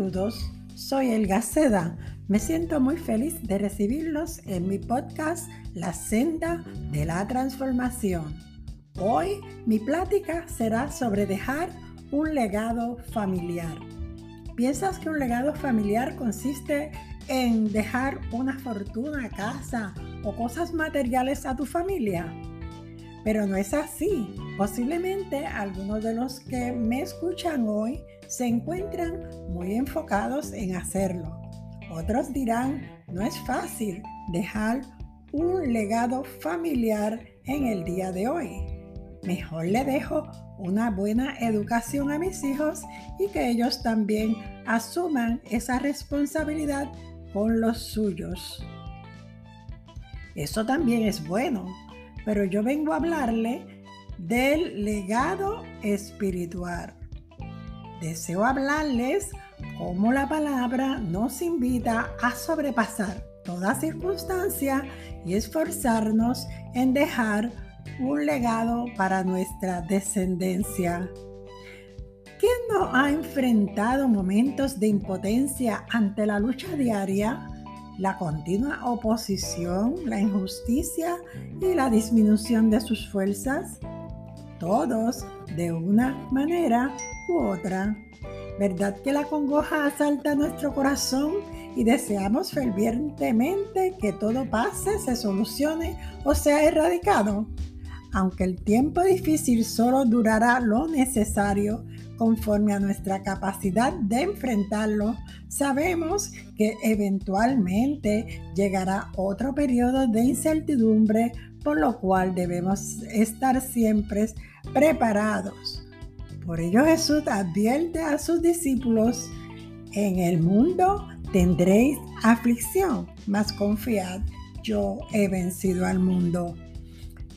Saludos, soy Elga Seda. Me siento muy feliz de recibirlos en mi podcast La senda de la transformación. Hoy mi plática será sobre dejar un legado familiar. ¿Piensas que un legado familiar consiste en dejar una fortuna, casa o cosas materiales a tu familia? Pero no es así. Posiblemente algunos de los que me escuchan hoy se encuentran muy enfocados en hacerlo. Otros dirán, no es fácil dejar un legado familiar en el día de hoy. Mejor le dejo una buena educación a mis hijos y que ellos también asuman esa responsabilidad con los suyos. Eso también es bueno, pero yo vengo a hablarle del legado espiritual. Deseo hablarles cómo la palabra nos invita a sobrepasar toda circunstancia y esforzarnos en dejar un legado para nuestra descendencia. ¿Quién no ha enfrentado momentos de impotencia ante la lucha diaria la continua oposición, la injusticia y la disminución de sus fuerzas, todos de una manera u otra. ¿Verdad que la congoja asalta nuestro corazón y deseamos fervientemente que todo pase, se solucione o sea erradicado? Aunque el tiempo difícil solo durará lo necesario conforme a nuestra capacidad de enfrentarlo, sabemos que eventualmente llegará otro periodo de incertidumbre, por lo cual debemos estar siempre preparados. Por ello Jesús advierte a sus discípulos, en el mundo tendréis aflicción, mas confiad, yo he vencido al mundo.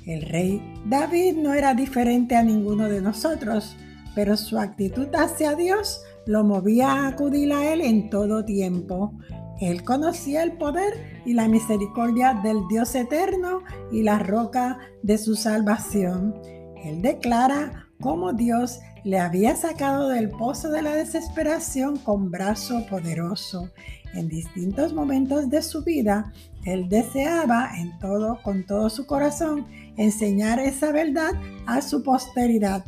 El rey David no era diferente a ninguno de nosotros pero su actitud hacia Dios lo movía a acudir a Él en todo tiempo. Él conocía el poder y la misericordia del Dios eterno y la roca de su salvación. Él declara cómo Dios le había sacado del pozo de la desesperación con brazo poderoso. En distintos momentos de su vida, él deseaba en todo, con todo su corazón, enseñar esa verdad a su posteridad.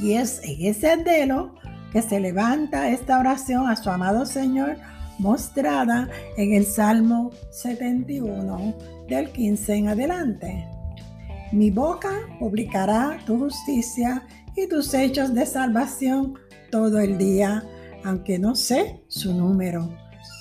Y es en ese anhelo que se levanta esta oración a su amado Señor mostrada en el Salmo 71 del 15 en adelante. Mi boca publicará tu justicia y tus hechos de salvación todo el día, aunque no sé su número.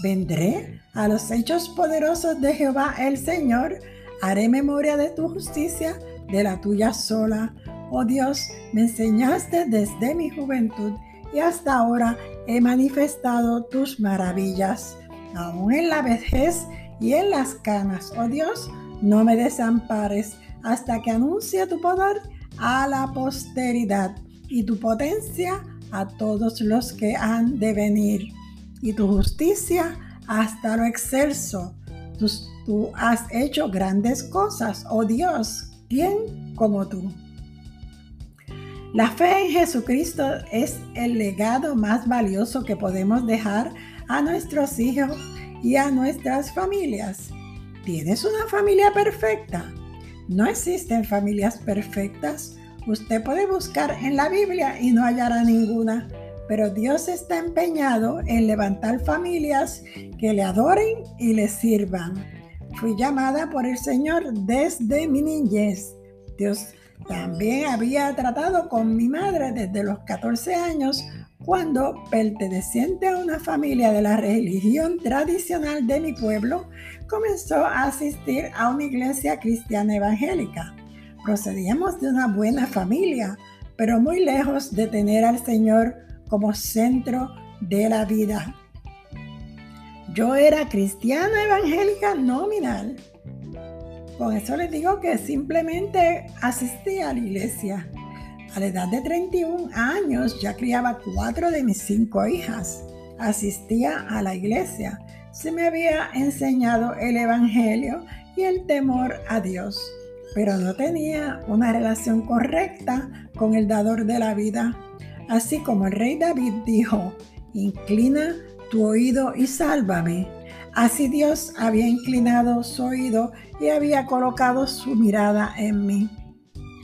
Vendré a los hechos poderosos de Jehová el Señor, haré memoria de tu justicia, de la tuya sola Oh Dios, me enseñaste desde mi juventud y hasta ahora he manifestado tus maravillas. Aún en la vejez y en las canas, oh Dios, no me desampares hasta que anuncie tu poder a la posteridad y tu potencia a todos los que han de venir y tu justicia hasta lo excelso. Tú, tú has hecho grandes cosas, oh Dios, ¿quién como tú? La fe en Jesucristo es el legado más valioso que podemos dejar a nuestros hijos y a nuestras familias. ¿Tienes una familia perfecta? No existen familias perfectas. Usted puede buscar en la Biblia y no hallará ninguna, pero Dios está empeñado en levantar familias que le adoren y le sirvan. Fui llamada por el Señor desde mi niñez. Dios también había tratado con mi madre desde los 14 años cuando, perteneciente a una familia de la religión tradicional de mi pueblo, comenzó a asistir a una iglesia cristiana evangélica. Procedíamos de una buena familia, pero muy lejos de tener al Señor como centro de la vida. Yo era cristiana evangélica nominal con eso les digo que simplemente asistí a la iglesia. A la edad de 31 años ya criaba cuatro de mis cinco hijas. Asistía a la iglesia. Se me había enseñado el Evangelio y el temor a Dios, pero no tenía una relación correcta con el dador de la vida. Así como el rey David dijo, inclina tu oído y sálvame. Así Dios había inclinado su oído y había colocado su mirada en mí.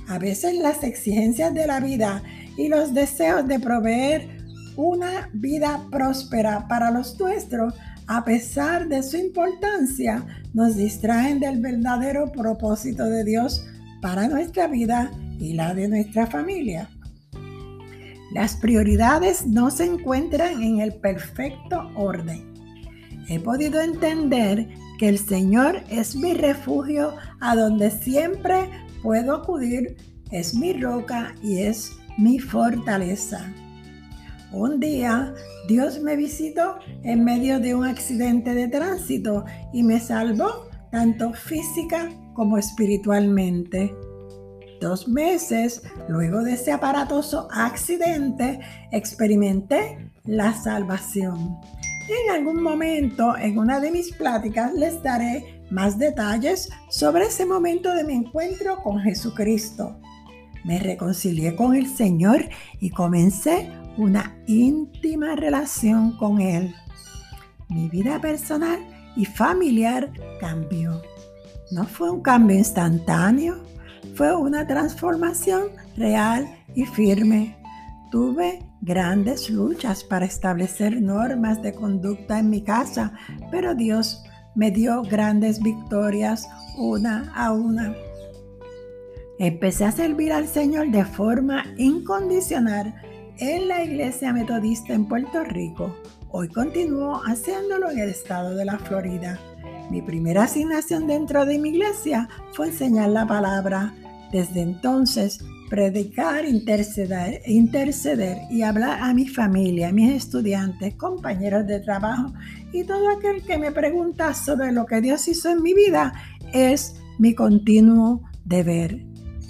A veces las exigencias de la vida y los deseos de proveer una vida próspera para los nuestros, a pesar de su importancia, nos distraen del verdadero propósito de Dios para nuestra vida y la de nuestra familia. Las prioridades no se encuentran en el perfecto orden. He podido entender que el Señor es mi refugio a donde siempre puedo acudir, es mi roca y es mi fortaleza. Un día Dios me visitó en medio de un accidente de tránsito y me salvó tanto física como espiritualmente. Dos meses luego de ese aparatoso accidente experimenté la salvación. En algún momento en una de mis pláticas les daré más detalles sobre ese momento de mi encuentro con Jesucristo. Me reconcilié con el Señor y comencé una íntima relación con Él. Mi vida personal y familiar cambió. No fue un cambio instantáneo, fue una transformación real y firme. Tuve grandes luchas para establecer normas de conducta en mi casa, pero Dios me dio grandes victorias una a una. Empecé a servir al Señor de forma incondicional en la iglesia metodista en Puerto Rico. Hoy continúo haciéndolo en el estado de la Florida. Mi primera asignación dentro de mi iglesia fue enseñar la palabra. Desde entonces, predicar, interceder, interceder y hablar a mi familia, a mis estudiantes, compañeros de trabajo y todo aquel que me pregunta sobre lo que Dios hizo en mi vida es mi continuo deber.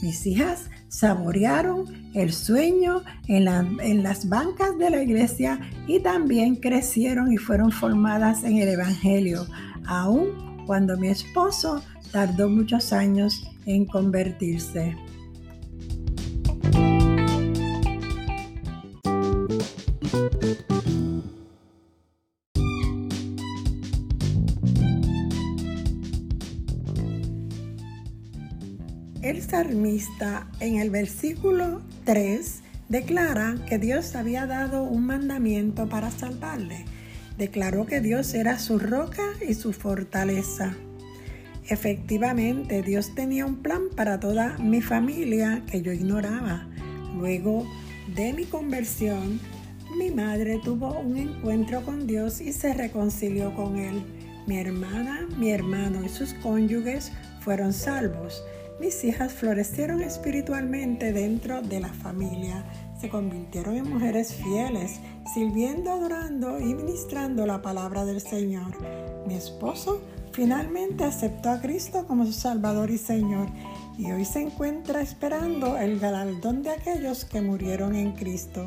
Mis hijas saborearon el sueño en, las bancas de la iglesia y también crecieron y fueron formadas en el Evangelio, aun cuando mi esposo tardó muchos años en convertirse. El salmista en el versículo 3 declara que Dios había dado un mandamiento para salvarle. Declaró que Dios era su roca y su fortaleza. Efectivamente, Dios tenía un plan para toda mi familia que yo ignoraba. Luego de mi conversión, mi madre tuvo un encuentro con Dios y se reconcilió con Él. Mi hermana, mi hermano y sus cónyuges fueron salvos. Mis hijas florecieron espiritualmente dentro de la familia. Se convirtieron en mujeres fieles, sirviendo, adorando y ministrando la palabra del Señor. Mi esposo finalmente aceptó a Cristo como su Salvador y Señor y hoy se encuentra esperando el galardón de aquellos que murieron en Cristo.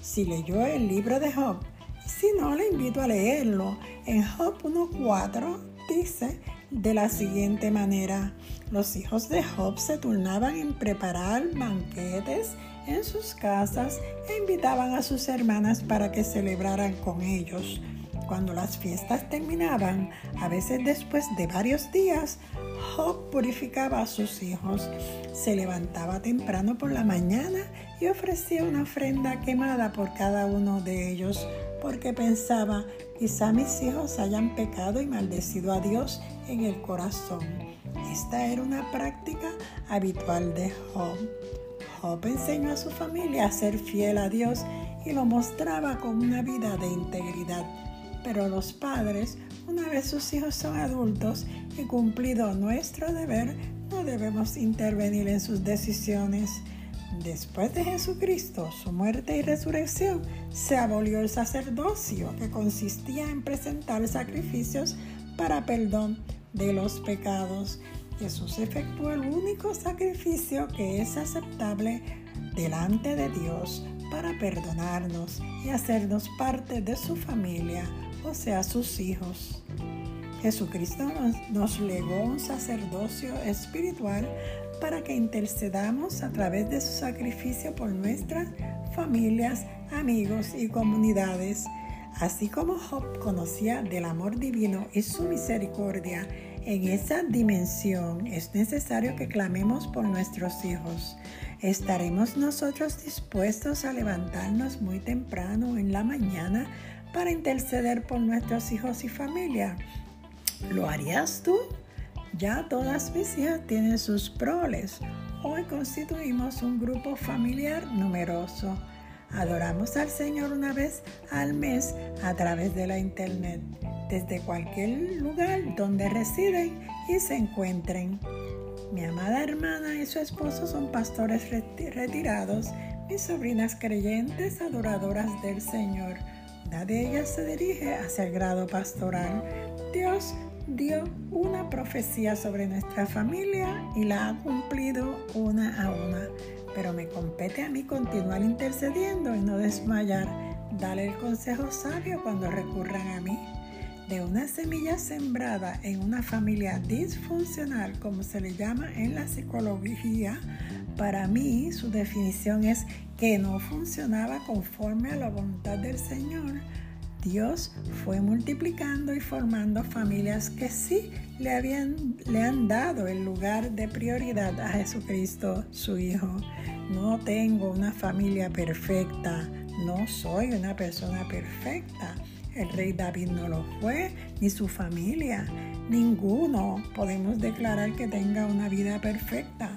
Si leyó el libro de Job, si no, le invito a leerlo. En Job 1.4 dice de la siguiente manera, los hijos de Job se turnaban en preparar banquetes en sus casas e invitaban a sus hermanas para que celebraran con ellos. Cuando las fiestas terminaban, a veces después de varios días, Job purificaba a sus hijos, se levantaba temprano por la mañana y ofrecía una ofrenda quemada por cada uno de ellos, porque pensaba, quizá mis hijos hayan pecado y maldecido a Dios en el corazón. Esta era una práctica habitual de Job. Job enseñó a su familia a ser fiel a Dios y lo mostraba con una vida de integridad. Pero los padres, una vez sus hijos son adultos y cumplido nuestro deber, no debemos intervenir en sus decisiones. Después de Jesucristo, su muerte y resurrección, se abolió el sacerdocio que consistía en presentar sacrificios para perdón de los pecados. Jesús efectuó el único sacrificio que es aceptable delante de Dios para perdonarnos y hacernos parte de su familia, o sea, sus hijos. Jesucristo nos, nos, legó un sacerdocio espiritual para que intercedamos a través de su sacrificio por nuestras familias, amigos y comunidades. Así como Job conocía del amor divino y su misericordia, en esa dimensión es necesario que clamemos por nuestros hijos. ¿Estaremos nosotros dispuestos a levantarnos muy temprano en la mañana para interceder por nuestros hijos y familia? ¿Lo harías tú? Ya todas mis hijas tienen sus proles. Hoy constituimos un grupo familiar numeroso. Adoramos al Señor una vez al mes a través de la internet desde cualquier lugar donde residen y se encuentren. Mi amada hermana y su esposo son pastores retirados, mis sobrinas creyentes adoradoras del Señor. Una de ellas se dirige hacia el grado pastoral. Dios dio una profecía sobre nuestra familia y la ha cumplido una a una. Pero me compete a mí continuar intercediendo y no desmayar. Dale el consejo sabio cuando recurran a mí de una semilla sembrada en una familia disfuncional, como se le llama en la psicología, para mí su definición es que no funcionaba conforme a la voluntad del Señor. Dios fue multiplicando y formando familias que sí le, habían, le han dado el lugar de prioridad a Jesucristo, su Hijo. No tengo una familia perfecta, no soy una persona perfecta el rey David no lo fue, ni su familia. Ninguno podemos declarar que tenga una vida perfecta.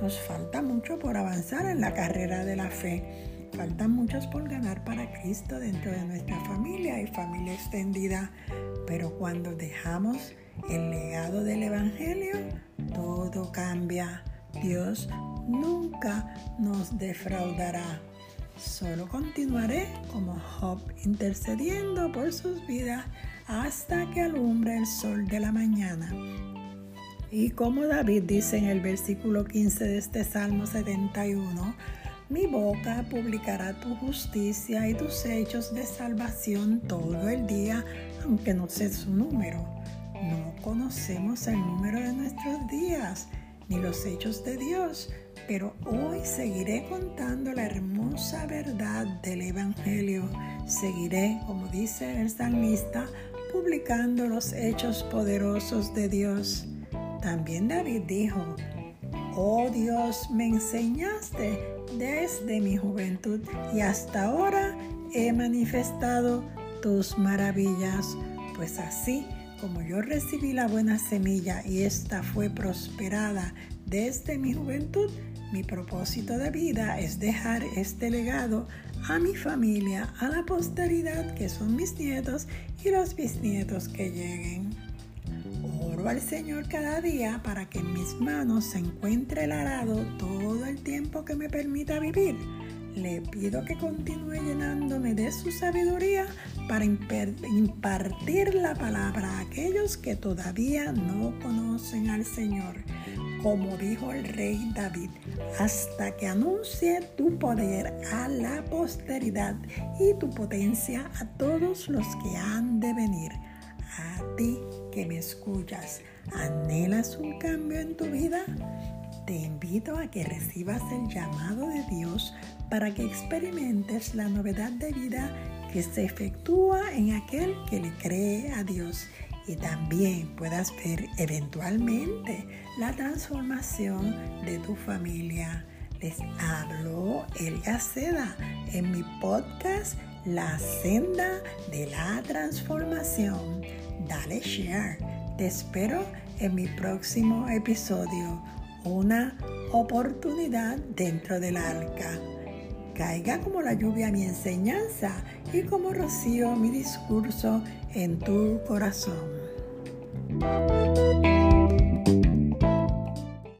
Nos falta mucho por avanzar en la carrera de la fe. Faltan muchos por ganar para Cristo dentro de nuestra familia y familia extendida. Pero cuando dejamos el legado del Evangelio, todo cambia. Dios nunca nos defraudará. Solo continuaré como Job intercediendo por sus vidas hasta que alumbre el sol de la mañana. Y como David dice en el versículo 15 de este Salmo 71, mi boca publicará tu justicia y tus hechos de salvación todo el día, aunque no sé su número. No conocemos el número de nuestros días ni los hechos de Dios, pero hoy seguiré contando la hermosa verdad del Evangelio. Seguiré, como dice el salmista, publicando los hechos poderosos de Dios. También David dijo, Oh Dios, me enseñaste desde mi juventud y hasta ahora he manifestado tus maravillas, pues así como yo recibí la buena semilla y esta fue prosperada desde mi juventud, mi propósito de vida es dejar este legado a mi familia, a la posteridad que son mis nietos y los bisnietos que lleguen. Oro al Señor cada día para que en mis manos se encuentre el arado todo el tiempo que me permita vivir. Le pido que continúe llenándome de su sabiduría para impartir la palabra a aquellos que todavía no conocen al Señor como dijo el rey David, hasta que anuncie tu poder a la posteridad y tu potencia a todos los que han de venir. A ti que me escuchas, ¿anhelas un cambio en tu vida? Te invito a que recibas el llamado de Dios para que experimentes la novedad de vida que se efectúa en aquel que le cree a Dios y también puedas ver eventualmente la transformación de tu familia. Les hablo Elga Seda en mi podcast La senda de la transformación. Dale share. Te espero en mi próximo episodio. Una oportunidad dentro del arca. Caiga como la lluvia mi enseñanza y como rocío mi discurso en tu corazón.